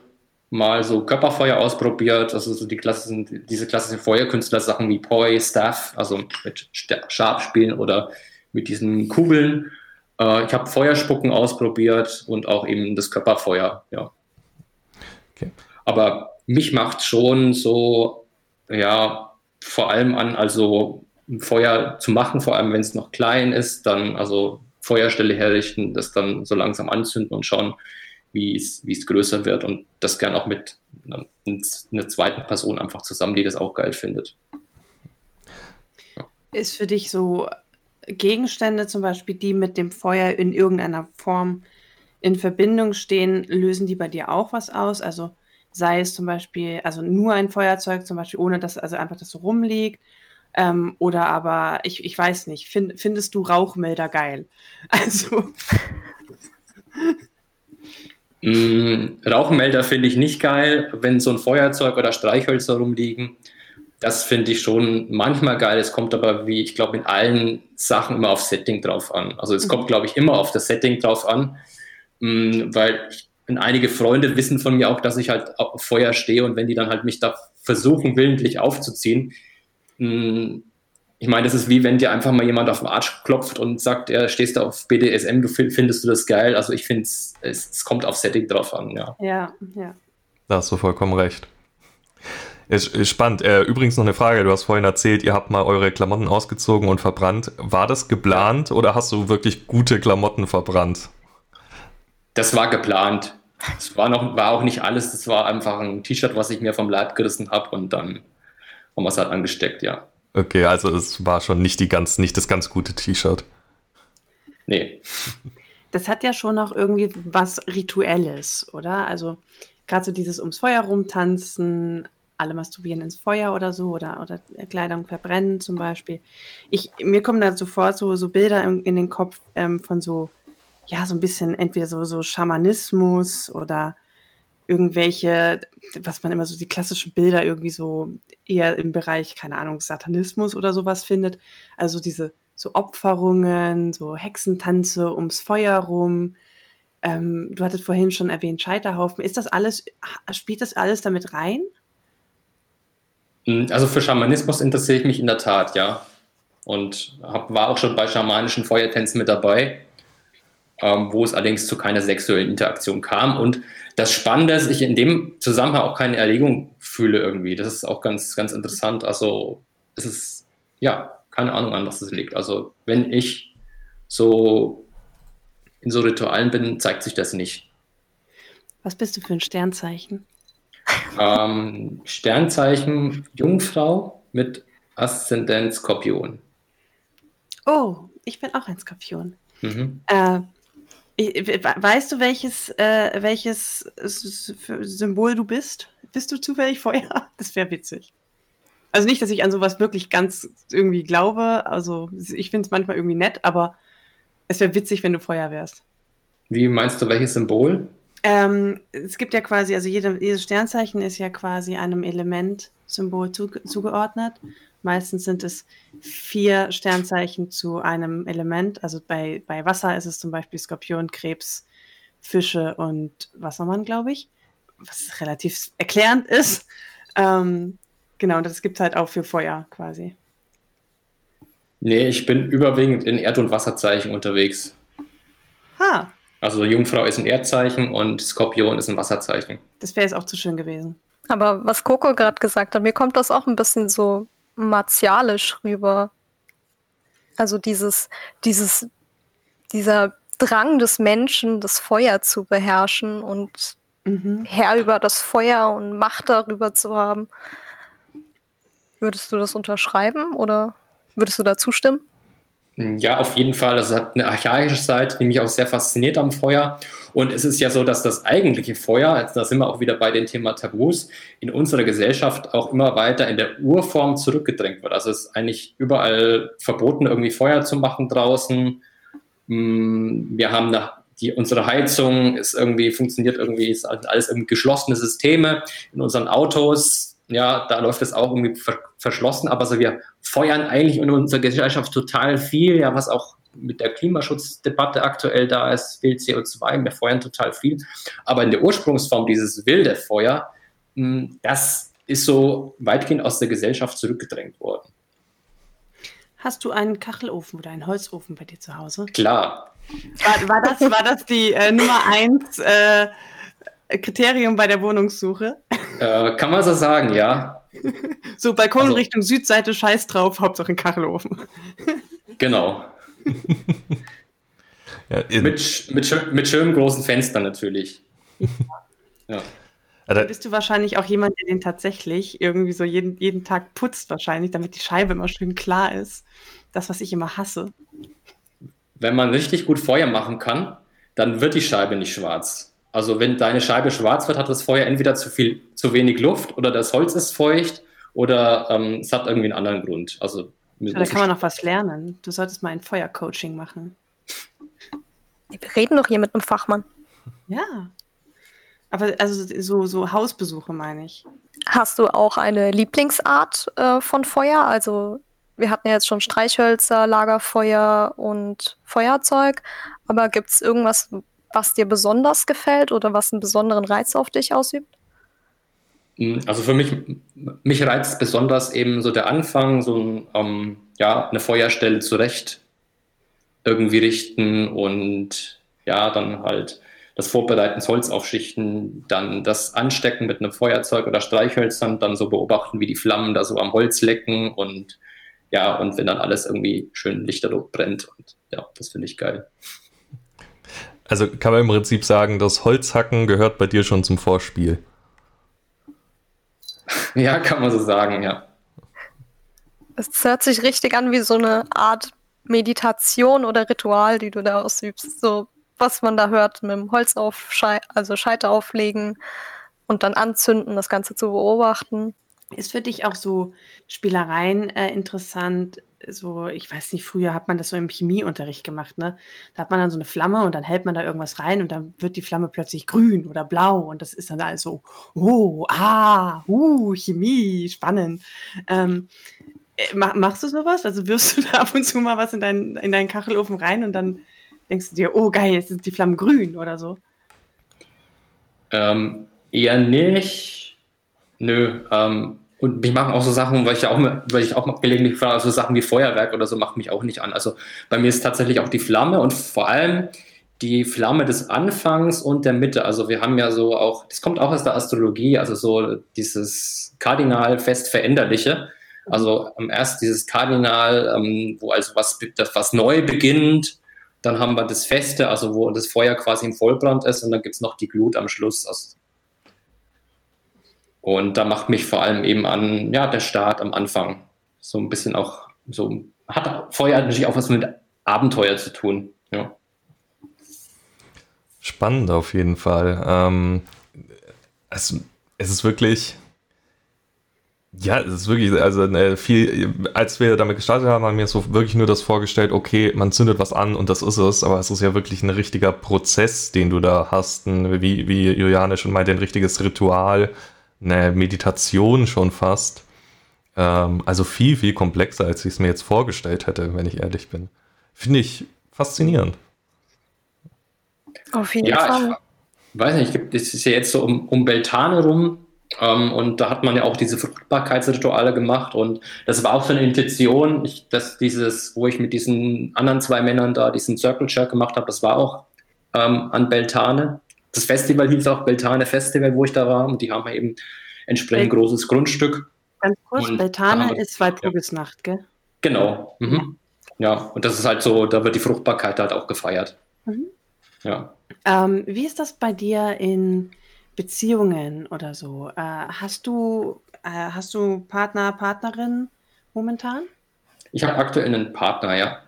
mal so Körperfeuer ausprobiert, also so die klassischen, diese klassischen Feuerkünstler-Sachen wie Poi, Staff, also mit Stabspielen oder mit diesen Kugeln. Äh, ich habe Feuerspucken ausprobiert und auch eben das Körperfeuer, ja. Okay. Aber mich macht schon so, ja, vor allem an, also Feuer zu machen, vor allem wenn es noch klein ist, dann also Feuerstelle herrichten, das dann so langsam anzünden und schauen, wie es, größer wird und das gern auch mit einer, zweiten Person einfach zusammen, die das auch geil findet. Ist für dich so Gegenstände zum Beispiel, die mit dem Feuer in irgendeiner Form in Verbindung stehen, lösen die bei dir auch was aus? Also sei es zum Beispiel, also nur ein Feuerzeug zum Beispiel, ohne dass also einfach das rumliegt ähm, oder aber, ich, ich weiß nicht, find, findest du Rauchmelder geil? [LAUGHS] Also. Mm, Rauchmelder finde ich nicht geil, wenn so ein Feuerzeug oder Streichhölzer rumliegen. Das finde ich schon manchmal geil. Es kommt aber, wie ich glaube, in allen Sachen immer auf Setting drauf an. Also es mhm. kommt, glaube ich, immer auf das Setting drauf an, mm, weil ich, einige Freunde wissen von mir auch, dass ich halt auf Feuer stehe und wenn die dann halt mich da versuchen, willentlich aufzuziehen, ich meine, das ist wie wenn dir einfach mal jemand auf den Arsch klopft und sagt, ja, stehst du auf BDSM, du findest du das geil. Also ich finde, es, es kommt auf Setting drauf an, ja. Ja, ja. Da hast du vollkommen recht. Ist, ist spannend. Äh, übrigens noch eine Frage. Du hast vorhin erzählt, ihr habt mal eure Klamotten ausgezogen und verbrannt. War das geplant oder hast du wirklich gute Klamotten verbrannt? Das war geplant. Es war, noch, war auch nicht alles, es war einfach ein T-Shirt, was ich mir vom Leib gerissen habe und dann haben wir es halt angesteckt, ja. Okay, also es war schon nicht, die ganz, nicht das ganz gute T-Shirt. Nee. Das hat ja schon auch irgendwie was Rituelles, oder? Also gerade so dieses ums Feuer rumtanzen, alle masturbieren ins Feuer oder so oder, oder Kleidung verbrennen zum Beispiel. Ich, mir kommen da sofort so, so Bilder in, in den Kopf ähm, von so, ja, so ein bisschen entweder so, so Schamanismus oder irgendwelche, was man immer so die klassischen Bilder irgendwie so eher im Bereich, keine Ahnung, Satanismus oder sowas findet. Also diese so Opferungen, so Hexentanze ums Feuer rum. Ähm, du hattest vorhin schon erwähnt, Scheiterhaufen. Ist das alles, spielt das alles damit rein? Hm, also für Schamanismus interessiere ich mich in der Tat, ja. Und hab, war auch schon bei schamanischen Feuertänzen mit dabei, ähm, wo es allerdings zu keiner sexuellen Interaktion kam. Und das Spannende ist, ich in dem Zusammenhang auch keine Erregung fühle irgendwie. Das ist auch ganz, ganz interessant. Also es ist, ja, keine Ahnung, an was es liegt. Also wenn ich so in so Ritualen bin, zeigt sich das nicht. Was bist du für ein Sternzeichen? Ähm, Sternzeichen Jungfrau mit Aszendent Skorpion. Oh, ich bin auch ein Skorpion. Mhm. Äh, weißt du, welches, äh, welches Symbol du bist? Bist du zufällig Feuer? [LAUGHS] Das wäre witzig. Also nicht, dass ich an sowas wirklich ganz irgendwie glaube. Also ich finde es manchmal irgendwie nett, aber es wäre witzig, wenn du Feuer wärst. Wie meinst du, welches Symbol? Ähm, es gibt ja quasi, also jede, jedes Sternzeichen ist ja quasi einem Elementsymbol zu, zugeordnet. Meistens sind es vier Sternzeichen zu einem Element. Also bei, bei Wasser ist es zum Beispiel Skorpion, Krebs, Fische und Wassermann, glaube ich. Was relativ erklärend ist. Ähm, genau, und das gibt es halt auch für Feuer quasi. Nee, ich bin überwiegend in Erd- und Wasserzeichen unterwegs. Ha. Also Jungfrau ist ein Erdzeichen und Skorpion ist ein Wasserzeichen. Das wäre jetzt auch zu schön gewesen. Aber was Coco gerade gesagt hat, mir kommt das auch ein bisschen so martialisch rüber. Also dieses, dieses, dieser Drang des Menschen, das Feuer zu beherrschen und mhm. Herr über das Feuer und Macht darüber zu haben. Würdest du das unterschreiben oder würdest du da zustimmen? Ja, auf jeden Fall. Das hat eine archaische Seite, die mich auch sehr fasziniert am Feuer. Und es ist ja so, dass das eigentliche Feuer, da sind wir auch wieder bei dem Thema Tabus, in unserer Gesellschaft auch immer weiter in der Urform zurückgedrängt wird. Also es ist eigentlich überall verboten, irgendwie Feuer zu machen draußen. Mm, wir haben nach die, unsere Heizung ist irgendwie, funktioniert irgendwie, ist alles irgendwie geschlossene Systeme. In unseren Autos ja, da läuft es auch irgendwie ver verschlossen, aber so wir feuern eigentlich in unserer Gesellschaft total viel, ja, was auch mit der Klimaschutzdebatte aktuell da ist, viel CO2, wir feuern total viel. Aber in der Ursprungsform dieses wilde Feuer, hm, das ist so weitgehend aus der Gesellschaft zurückgedrängt worden. Hast du einen Kachelofen oder einen Holzofen bei dir zu Hause? Klar. War, war das, war das die äh, Nummer eins äh, Kriterium bei der Wohnungssuche? Äh, kann man so sagen, ja. [LAUGHS] So, Balkon also, Richtung Südseite, scheiß drauf, Hauptsache ein Kachelofen. Genau. ja, mit, mit, mit schönen großen Fenstern natürlich. ja. Da bist du wahrscheinlich auch jemand, der den tatsächlich irgendwie so jeden, jeden Tag putzt, wahrscheinlich, damit die Scheibe immer schön klar ist. Das, was ich immer hasse. Wenn man richtig gut Feuer machen kann, dann wird die Scheibe nicht schwarz. Also wenn deine Scheibe schwarz wird, hat das Feuer entweder zu viel, zu wenig Luft oder das Holz ist feucht oder ähm, es hat irgendwie einen anderen Grund. Also ja, da kann man noch was lernen. Du solltest mal ein Feuercoaching machen. Wir reden doch hier mit einem Fachmann. Ja. Aber also so, so Hausbesuche meine ich. Hast du auch eine Lieblingsart äh, von Feuer? Also wir hatten ja jetzt schon Streichhölzer, Lagerfeuer und Feuerzeug. Aber gibt es irgendwas, was dir besonders gefällt oder was einen besonderen Reiz auf dich ausübt? Hm, also für mich, mich reizt besonders eben so der Anfang, so ähm, ja, eine Feuerstelle zurecht irgendwie richten und ja, dann halt das Vorbereiten, das Holz aufschichten, dann das Anstecken mit einem Feuerzeug oder Streichhölzern, dann so beobachten, wie die Flammen da so am Holz lecken und ja, und wenn dann alles irgendwie schön lichterloh brennt und ja, das finde ich geil. Also kann man im Prinzip sagen, das Holzhacken gehört bei dir schon zum Vorspiel. [LAUGHS] Ja, kann man so sagen, ja. Es hört sich richtig an wie so eine Art Meditation oder Ritual, die du da ausübst. So, was man da hört, mit dem Holz auf, also Scheiter auflegen und dann anzünden, das Ganze zu beobachten. Ist für dich auch so Spielereien äh, interessant? So, ich weiß nicht, früher hat man das so im Chemieunterricht gemacht, ne? Da hat man dann so eine Flamme und dann hält man da irgendwas rein und dann wird die Flamme plötzlich grün oder blau und das ist dann alles so, oh, ah, uh, Chemie, spannend. Ähm, äh, machst du sowas? Also wirfst du [LAUGHS] da ab und zu mal was in, dein, in deinen Kachelofen rein und dann denkst du dir, oh geil, jetzt sind die Flammen grün oder so? Ähm, eher nicht. Nö. Ähm, und mich machen auch so Sachen, weil ich ja auch, weil ich auch gelegentlich frage, also Sachen wie Feuerwerk oder so macht mich auch nicht an. Also bei mir ist tatsächlich auch die Flamme und vor allem die Flamme des Anfangs und der Mitte. Also wir haben ja so auch, das kommt auch aus der Astrologie, also so dieses kardinal fest veränderliche. Also am erst dieses Kardinal, ähm, wo also was, das, was neu beginnt, dann haben wir das Feste, also wo das Feuer quasi im Vollbrand ist und dann gibt es noch die Glut am Schluss. Also und da macht mich vor allem eben an, ja, der Start am Anfang. So ein bisschen auch, so, hat Feuer natürlich auch was mit Abenteuer zu tun. Ja. Spannend auf jeden Fall. Ähm, es, es ist wirklich, ja, es ist wirklich, also äh, viel, als wir damit gestartet haben, haben wir so wirklich nur das vorgestellt, okay, man zündet was an und das ist es, aber es ist ja wirklich ein richtiger Prozess, den du da hast, ein, wie, wie Juliane schon meinte, ein richtiges Ritual, eine Meditation schon fast. Ähm, also viel, viel komplexer, als ich es mir jetzt vorgestellt hätte, wenn ich ehrlich bin. Finde ich faszinierend. Auf jeden ja, Fall. Ich weiß nicht, es ist ja jetzt so um, um Beltane rum, ähm, und da hat man ja auch diese Fruchtbarkeitsrituale gemacht und das war auch so eine Intention, ich, dass dieses, wo ich mit diesen anderen zwei Männern da diesen Circle Jerk gemacht habe, das war auch ähm, an Beltane. Das Festival hieß auch Beltane Festival, wo ich da war und die haben eben entsprechend Bel großes Grundstück. Ganz kurz, und Beltane ist Walpurgisnacht, ja. gell? Genau. Mhm. Ja, und das ist halt so, da wird die Fruchtbarkeit halt auch gefeiert. Mhm. Ja. Ähm, wie ist das bei dir in Beziehungen oder so. Äh, hast du, äh, hast du Partner, Partnerin momentan? Ich habe aktuell einen Partner, ja.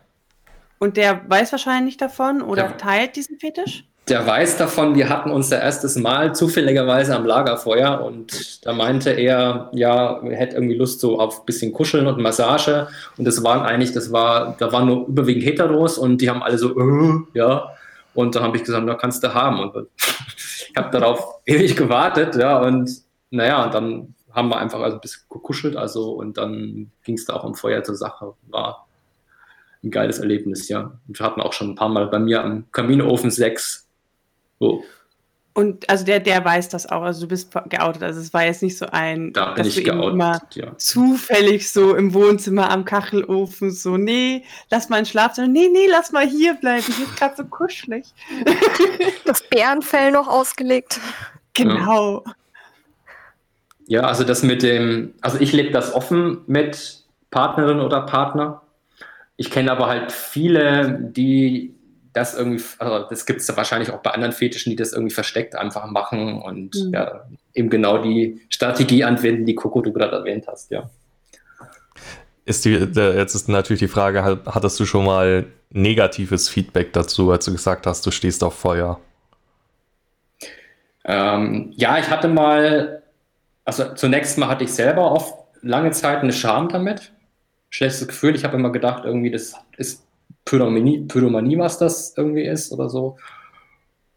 Und der weiß wahrscheinlich davon oder der, teilt diesen Fetisch? Der weiß davon, wir hatten unser erstes Mal zufälligerweise am Lagerfeuer und da meinte er, ja, er hätte irgendwie Lust so auf ein bisschen Kuscheln und Massage und das waren eigentlich, das war, da waren nur überwiegend Heteros und die haben alle so, äh, ja, und da habe ich gesagt, na kannst du haben und [LAUGHS] ich habe darauf [LAUGHS] ewig gewartet, ja, und naja, und dann haben wir einfach also ein bisschen gekuschelt, also und dann ging es da auch um Feuer zur Sache. War ein geiles Erlebnis, ja. Und wir hatten auch schon ein paar Mal bei mir am Kaminofen Sex. Und also der, der weiß das auch, also du bist geoutet. Also es war jetzt nicht so ein, da bin dass ich du geoutet, immer ja. zufällig so im Wohnzimmer am Kachelofen so, nee, lass mal in Schlafzimmer, nee, nee, lass mal hier bleiben, hier ist gerade so kuschelig. [LAUGHS] Das Bärenfell noch ausgelegt. Genau. Ja, also das mit dem, also ich lebe das offen mit Partnerin oder Partner. Ich kenne aber halt viele, die das irgendwie, also das gibt es wahrscheinlich auch bei anderen Fetischen, die das irgendwie versteckt einfach machen und mhm. ja, eben genau die Strategie anwenden, die Coco du gerade erwähnt hast, ja. Ist die, jetzt ist natürlich die Frage, hattest du schon mal negatives Feedback dazu, als du gesagt hast, du stehst auf Feuer? Ähm, ja, ich hatte mal, also zunächst mal hatte ich selber oft lange Zeit eine Scham damit. Schlechtes Gefühl. Ich habe immer gedacht, irgendwie, das ist Pyromanie, Pyromanie, was das irgendwie ist oder so.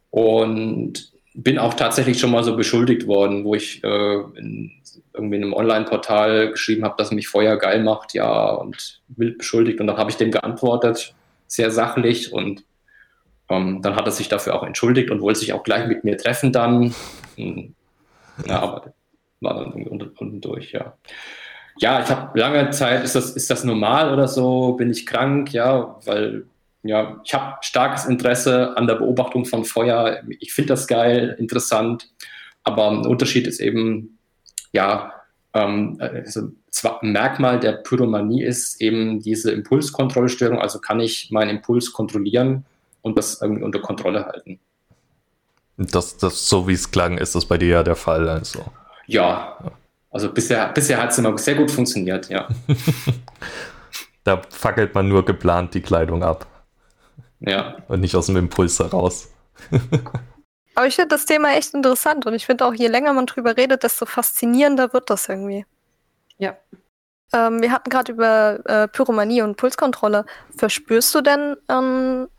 Und bin auch tatsächlich schon mal so beschuldigt worden, wo ich äh, in, irgendwie in einem Online-Portal geschrieben habe, dass mich Feuer geil macht, ja, und wild beschuldigt. Und dann habe ich dem geantwortet, sehr sachlich. Und ähm, dann hat er sich dafür auch entschuldigt und wollte sich auch gleich mit mir treffen dann. Ja, aber war dann irgendwie unten durch, ja ja, ich habe lange Zeit, ist das, ist das normal oder so? Bin ich krank? Ja, weil ja, ich habe starkes Interesse an der Beobachtung von Feuer. Ich finde das geil, interessant. Aber ein Unterschied ist eben, ja, ähm, also ein Merkmal der Pyromanie ist eben diese Impulskontrollstörung. Also kann ich meinen Impuls kontrollieren und das irgendwie unter Kontrolle halten. Das, das, so wie es klang, ist das bei dir ja der Fall. Also. Ja, also bisher, bisher hat es immer sehr gut funktioniert, ja. [LAUGHS] da fackelt man nur geplant die Kleidung ab. Ja. Und nicht aus dem Impuls heraus. [LAUGHS] Aber ich finde das Thema echt interessant und ich finde auch, je länger man drüber redet, desto faszinierender wird das irgendwie. Ja. Ähm, wir hatten gerade über äh, Pyromanie und Pulskontrolle. Verspürst du denn ähm,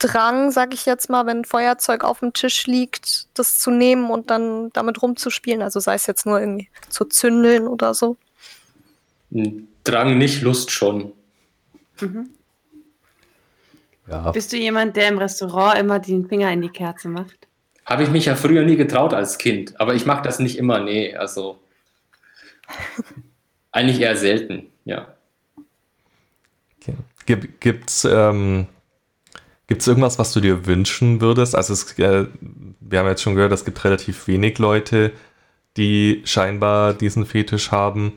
Drang, sag ich jetzt mal, wenn ein Feuerzeug auf dem Tisch liegt, das zu nehmen und dann damit rumzuspielen? Also sei es jetzt nur irgendwie zu zündeln oder so? Drang nicht, Lust schon. Mhm. Ja. Bist du jemand, der im Restaurant immer den Finger in die Kerze macht? Habe ich mich ja früher nie getraut als Kind, aber ich mache das nicht immer, nee, also [LAUGHS] eigentlich eher selten, ja. Okay. Gibt es ähm, Gibt es irgendwas, was du dir wünschen würdest? Also es, äh, wir haben jetzt schon gehört, es gibt relativ wenig Leute, die scheinbar diesen Fetisch haben.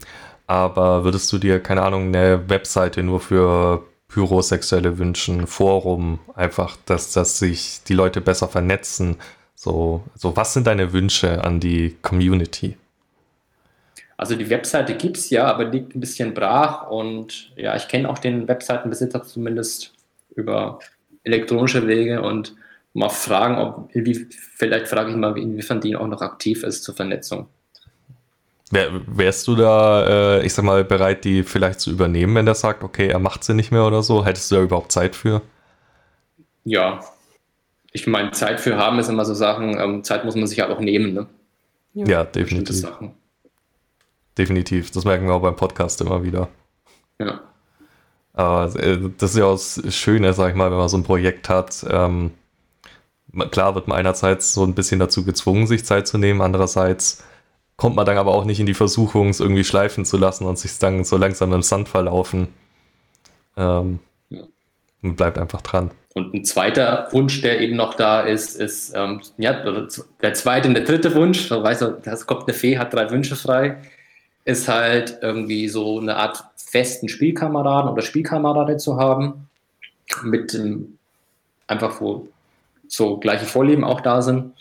Aber würdest du dir, keine Ahnung, eine Webseite nur für Pyrosexuelle wünschen, Forum, einfach, dass, dass sich die Leute besser vernetzen? So, so, was sind deine Wünsche an die Community? Also die Webseite gibt es ja, aber liegt ein bisschen brach und ja, ich kenne auch den Webseitenbesitzer zumindest über elektronische Wege und mal fragen, ob, wie, vielleicht frage ich mal, inwiefern die auch noch aktiv ist zur Vernetzung. Wär, wärst du da, äh, ich sag mal, bereit, die vielleicht zu übernehmen, wenn der sagt, okay, er macht sie nicht mehr oder so? Hättest du da überhaupt Zeit für? Ja, ich meine, Zeit für haben ist immer so Sachen, ähm, Zeit muss man sich halt auch nehmen, ne? Ja, ja definitiv. Definitiv, das merken wir auch beim Podcast immer wieder. Ja. Aber äh, das ist ja auch das Schöne, sag ich mal, wenn man so ein Projekt hat. Ähm, klar wird man einerseits so ein bisschen dazu gezwungen, sich Zeit zu nehmen, andererseits kommt man dann aber auch nicht in die Versuchung, es irgendwie schleifen zu lassen und sich dann so langsam im Sand verlaufen. Ähm, ja. Und bleibt einfach dran. Und ein zweiter Wunsch, der eben noch da ist, ist ähm, ja, der zweite und der dritte Wunsch, da weiß er, da kommt eine Fee, hat drei Wünsche frei, ist halt irgendwie so eine Art festen Spielkameraden oder Spielkamerade zu haben, mit dem, einfach wo so gleiche Vorlieben auch da sind.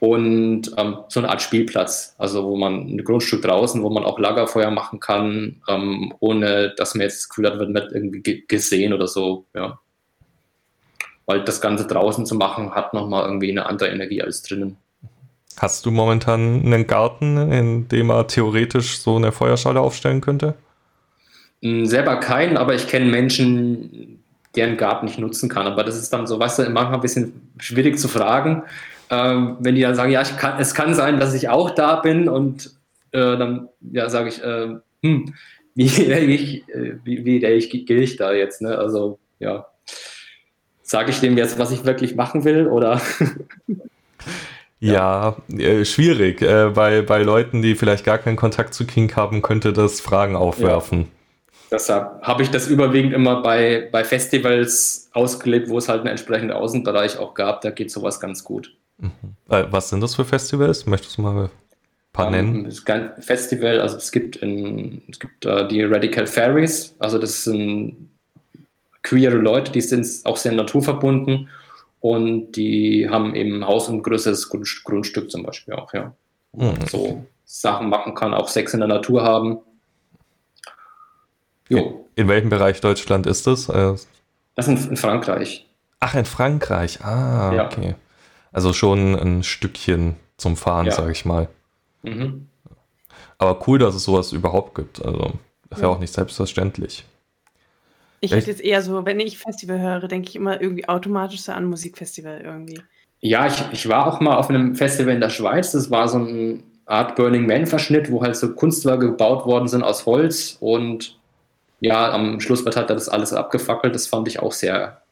Und ähm, so eine Art Spielplatz, also wo man ein Grundstück draußen, wo man auch Lagerfeuer machen kann, ähm, ohne dass man jetzt das Gefühl hat, wird nicht irgendwie gesehen oder so, ja. Weil das Ganze draußen zu machen, hat nochmal irgendwie eine andere Energie als drinnen. Hast du momentan einen Garten, in dem man theoretisch so eine Feuerschale aufstellen könnte? Hm, selber keinen, aber ich kenne Menschen, deren Garten nicht nutzen kann. Aber das ist dann so, weißt du, manchmal ein bisschen schwierig zu fragen. Ähm, wenn die dann sagen, ja, kann, es kann sein, dass ich auch da bin und äh, dann ja, sage ich, äh, hm, [LAUGHS] wie, ich, äh, wie, wie ich, gehe ich da jetzt? Ne? Also ja, sage ich dem jetzt, was ich wirklich machen will oder? [LAUGHS] Ja, äh, schwierig. Äh, bei, bei Leuten, die vielleicht gar keinen Kontakt zu King haben, könnte das Fragen aufwerfen. Ja. Deshalb habe ich das überwiegend immer bei, bei Festivals ausgelebt, wo es halt einen entsprechenden Außenbereich auch gab. Da geht sowas ganz gut. Mhm. Äh, was sind das für Festivals? Möchtest du mal ein paar um, ähm, nennen? Das Festival, also es gibt, in, es gibt uh, die Radical Fairies, also das sind queere Leute, die sind auch sehr naturverbunden und die haben eben Haus und größeres Grundstück zum Beispiel auch, ja. Mhm. So Sachen machen kann, auch Sex in der Natur haben. Jo. In welchem Bereich Deutschland ist das? Äh, das ist in, Frankreich. Ach, in Frankreich. Ah, ja. okay. Also schon ein Stückchen zum Fahren, ja. sage ich mal. Mhm. Aber cool, dass es sowas überhaupt gibt. Also, ist ja, ja auch nicht selbstverständlich. Ich hätte jetzt eher so, wenn ich Festival höre, denke ich immer irgendwie automatisch so an Musikfestival irgendwie. Ja, ich, ich war auch mal auf einem Festival in der Schweiz. Das war so eine Art Burning Man-Verschnitt, wo halt so Kunstwerke gebaut worden sind aus Holz und ja, am Schluss wird halt das alles abgefackelt. Das fand ich auch sehr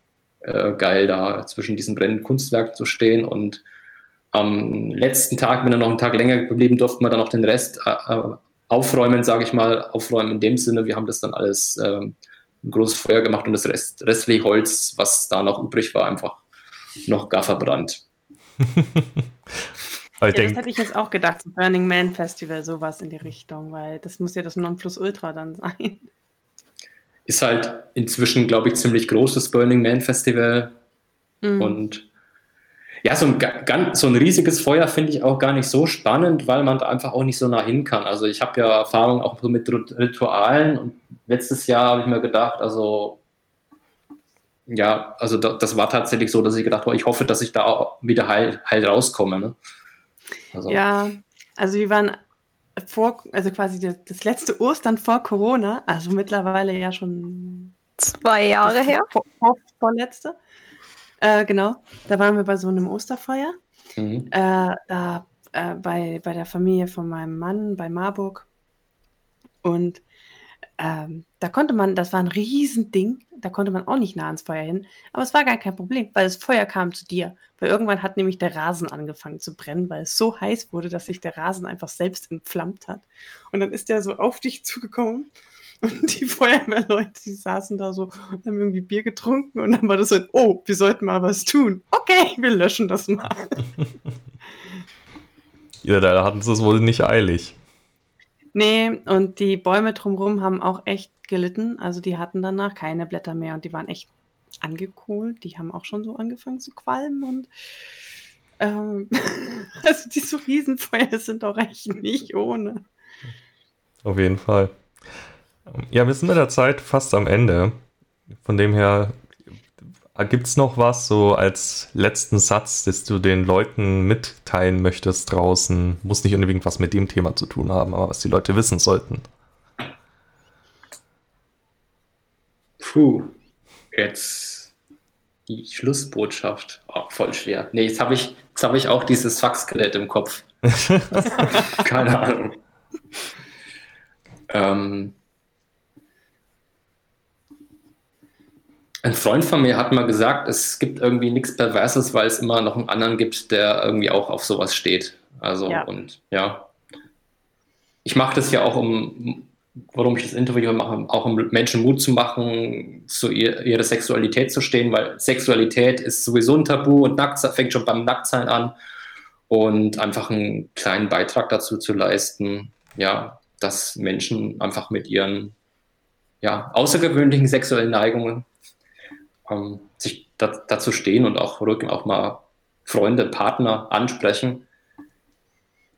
äh, geil, da zwischen diesen brennenden Kunstwerken zu stehen. Und am letzten Tag, wenn er noch einen Tag länger geblieben, durften wir dann noch den Rest äh, äh aufräumen, sage ich mal. Aufräumen in dem Sinne, wir haben das dann alles äh, ein großes Feuer gemacht und das Rest, restliche Holz, was da noch übrig war, einfach noch gar verbrannt. [LAUGHS] ja, das hätte ich jetzt auch gedacht, so Burning Man Festival, sowas in die Richtung, weil das muss ja das Nonplusultra dann sein ist halt inzwischen, glaube ich, ziemlich großes Burning Man Festival. Mhm. Und ja, so ein, ganz, so ein riesiges Feuer finde ich auch gar nicht so spannend, weil man da einfach auch nicht so nah hin kann. Also ich habe ja Erfahrung auch so mit Ritualen und letztes Jahr habe ich mir gedacht, also ja, also das war tatsächlich so, dass ich gedacht habe, ich hoffe, dass ich da auch wieder heil, heil rauskomme. Ne? Also. Ja, also wir waren vor, also quasi das, das, letzte Ostern vor Corona, also mittlerweile ja schon zwei Jahre her. Vor, vor, vorletzte. Äh, genau, da waren wir bei so einem Osterfeuer. Mhm. Äh, da äh, bei, bei der Familie von meinem Mann bei Marburg. Und ähm, da konnte man, das war ein Riesending, da konnte man auch nicht nah ans Feuer hin, aber es war gar kein Problem, weil das Feuer kam zu dir. Weil irgendwann hat nämlich der Rasen angefangen zu brennen, weil es so heiß wurde, dass sich der Rasen einfach selbst entflammt hat. Und dann ist der so auf dich zugekommen [LAUGHS] und die Feuerwehrleute, die saßen da so und haben irgendwie Bier getrunken und dann war das so, oh, wir sollten mal was tun. Okay, wir löschen das mal. [LAUGHS] ja, da hatten sie es wohl nicht eilig. Nee, und die Bäume drumherum haben auch echt gelitten. Also die hatten danach keine Blätter mehr und die waren echt angekohlt. Die haben auch schon so angefangen zu qualmen und ähm, [LAUGHS] also diese Riesenfeuer sind auch echt nicht ohne. Auf jeden Fall. Ja, wir sind mit der Zeit fast am Ende. Von dem her Gibt es noch was so als letzten Satz, das du den Leuten mitteilen möchtest draußen? Muss nicht unbedingt was mit dem Thema zu tun haben, aber was die Leute wissen sollten. Puh, jetzt die Schlussbotschaft. Oh, voll schwer. Nee, jetzt habe ich, hab ich auch dieses Faxskelett im Kopf. [LAUGHS] Keine Ahnung. Ähm, Ein Freund von mir hat mal gesagt, es gibt irgendwie nichts Perverses, weil es immer noch einen anderen gibt, der irgendwie auch auf sowas steht. Also ja. und ja. Ich mache das ja auch, um, warum ich das Interview mache, auch um Menschen Mut zu machen, zu ihr, ihrer Sexualität zu stehen, weil Sexualität ist sowieso ein Tabu und nackt, fängt schon beim Nacktsein an und einfach einen kleinen Beitrag dazu zu leisten, ja, dass Menschen einfach mit ihren ja, außergewöhnlichen sexuellen Neigungen ähm, sich da, dazu stehen und auch rücken auch mal Freunde, Partner ansprechen.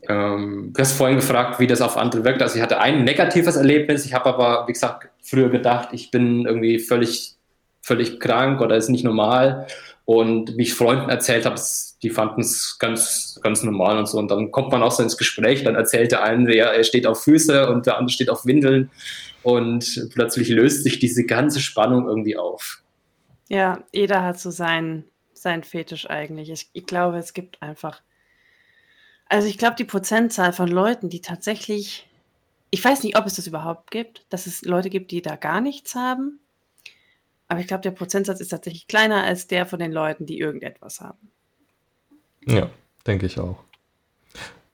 Ähm, du hast vorhin gefragt, wie das auf andere wirkt. Also ich hatte ein negatives Erlebnis. Ich habe aber, wie gesagt, früher gedacht, ich bin irgendwie völlig, völlig krank oder ist nicht normal. Und wie ich Freunden erzählt habe, die fanden es ganz, ganz normal und so. Und dann kommt man auch so ins Gespräch, dann erzählt der eine, ja, er steht auf Füße und der andere steht auf Windeln. Und plötzlich löst sich diese ganze Spannung irgendwie auf. Ja, jeder hat so seinen, seinen Fetisch eigentlich. Ich, ich glaube, es gibt einfach. Also ich glaube, die Prozentzahl von Leuten, die tatsächlich, ich weiß nicht, ob es das überhaupt gibt, dass es Leute gibt, die da gar nichts haben. Aber ich glaube, der Prozentsatz ist tatsächlich kleiner als der von den Leuten, die irgendetwas haben. Ja, denke ich auch.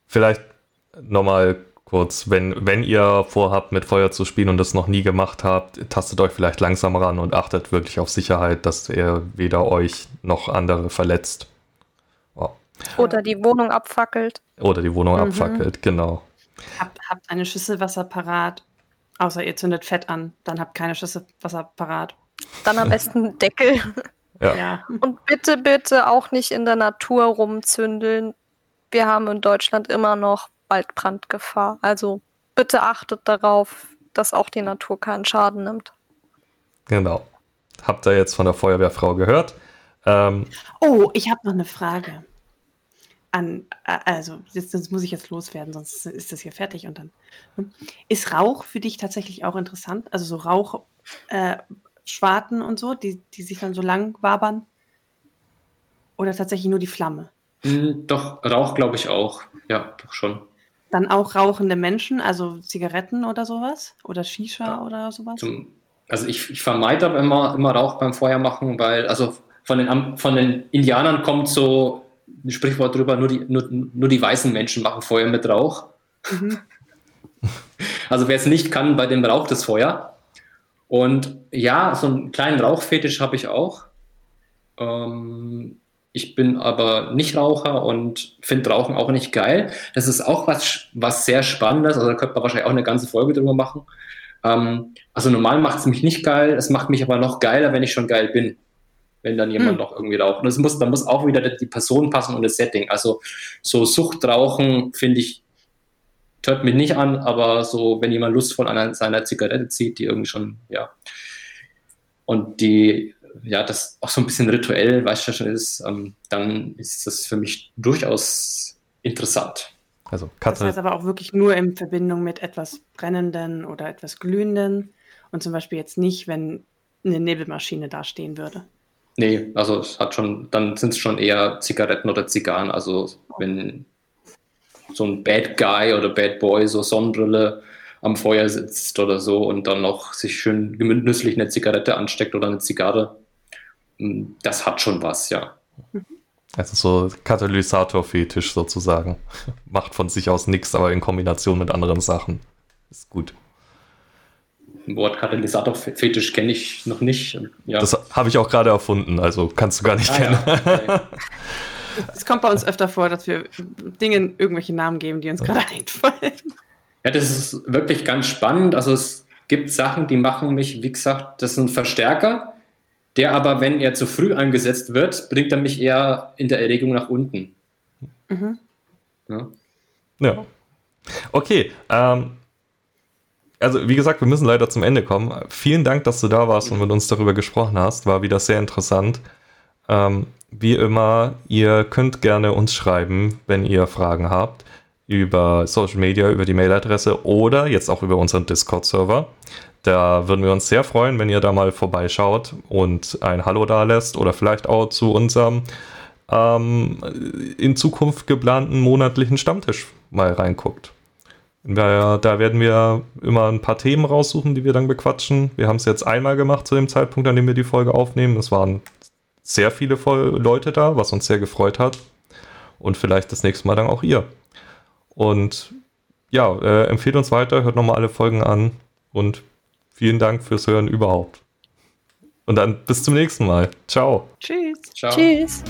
Vielleicht nochmal kurz, wenn, wenn ihr vorhabt, mit Feuer zu spielen und das noch nie gemacht habt, tastet euch vielleicht langsam ran und achtet wirklich auf Sicherheit, dass ihr weder euch noch andere verletzt. Oh. Oder die Wohnung abfackelt. Oder die Wohnung mhm. abfackelt, genau. Habt, habt eine Schüssel Wasser parat, außer ihr zündet Fett an, dann habt keine Schüssel Wasser parat. Dann am besten [LAUGHS] Deckel. Ja. ja. Und bitte, bitte auch nicht in der Natur rumzündeln. Wir haben in Deutschland immer noch Waldbrandgefahr. Also bitte achtet darauf, dass auch die Natur keinen Schaden nimmt. Genau. Habt ihr jetzt von der Feuerwehrfrau gehört? Ähm, oh, ich habe noch eine Frage. An, äh, also, jetzt, das muss ich jetzt loswerden, sonst ist das hier fertig und dann. Hm. Ist Rauch für dich tatsächlich auch interessant? Also so Rauchschwarten äh, und so, die, die sich dann so lang wabern? Oder tatsächlich nur die Flamme? Hm, doch, Rauch glaube ich auch. Ja, doch schon. Dann auch rauchende Menschen, also Zigaretten oder sowas? Oder Shisha ja. oder sowas? Zum, also ich, ich vermeide aber immer, immer Rauch beim Feuer machen, weil also von den, von den Indianern kommt so ein Sprichwort drüber, nur die, nur, nur die weißen Menschen machen Feuer mit Rauch. Mhm. [LAUGHS] Also wer es nicht kann, bei dem raucht das Feuer. Und ja, so einen kleinen Rauchfetisch habe ich auch. Ähm, ich bin aber nicht Raucher und finde Rauchen auch nicht geil. Das ist auch was, was sehr Spannendes. Also da könnte man wahrscheinlich auch eine ganze Folge drüber machen. Ähm, also normal macht es mich nicht geil. Es macht mich aber noch geiler, wenn ich schon geil bin. wenn dann jemand Hm. noch irgendwie raucht. Und es muss, da muss auch wieder die Person passen und das Setting. Also so Suchtrauchen, finde ich, hört mich nicht an, aber so, wenn jemand Lust von einer, seiner Zigarette zieht, die irgendwie schon, ja. Und die, ja, das auch so ein bisschen rituell, weißt du schon ist, ähm, dann ist das für mich durchaus interessant. Also Das heißt Katze, aber auch wirklich nur in Verbindung mit etwas Brennenden oder etwas Glühenden und zum Beispiel jetzt nicht, wenn eine Nebelmaschine da stehen würde. Nee, also es hat schon, dann sind es schon eher Zigaretten oder Zigarren. Also wenn so ein Bad Guy oder Bad Boy so Sonnenbrille am Feuer sitzt oder so und dann noch sich schön genüsslich eine Zigarette ansteckt oder eine Zigarre, das hat schon was, ja. also so Katalysator-Fetisch sozusagen. [LAUGHS] Macht von sich aus nichts, aber in Kombination mit anderen Sachen. Ist gut. Ein Wort Katalysator-Fetisch kenne ich noch nicht. Ja. Das habe ich auch gerade erfunden, also kannst du gar nicht Ah, kennen. ja, okay. [LAUGHS] Es kommt bei uns öfter vor, dass wir Dingen irgendwelche Namen geben, die uns gerade einfallen. Ja, das ist wirklich ganz spannend. Also es gibt Sachen, die machen mich, wie gesagt, das ein Verstärker, der aber, wenn er zu früh eingesetzt wird, bringt er mich eher in der Erregung nach unten. Mhm. Ja. Ja. Okay, ähm, also wie gesagt, wir müssen leider zum Ende kommen. Vielen Dank, dass du da warst und mit uns darüber gesprochen hast. War wieder sehr interessant. Ähm, wie immer, ihr könnt gerne uns schreiben, wenn ihr Fragen habt, über Social Media, über die Mailadresse oder jetzt auch über unseren Discord-Server. Da würden wir uns sehr freuen, wenn ihr da mal vorbeischaut und ein Hallo da lässt oder vielleicht auch zu unserem ähm, in Zukunft geplanten monatlichen Stammtisch mal reinguckt. Da, werden wir immer ein paar Themen raussuchen, die wir dann bequatschen. Wir haben es jetzt einmal gemacht zu dem Zeitpunkt, an dem wir die Folge aufnehmen. Es waren sehr viele Leute da, was uns sehr gefreut hat. Und vielleicht das nächste Mal dann auch ihr. Und ja, äh, empfehlt uns weiter, hört nochmal alle Folgen an und vielen Dank fürs Hören überhaupt. Und dann bis zum nächsten Mal. Ciao. Tschüss. Ciao. Tschüss.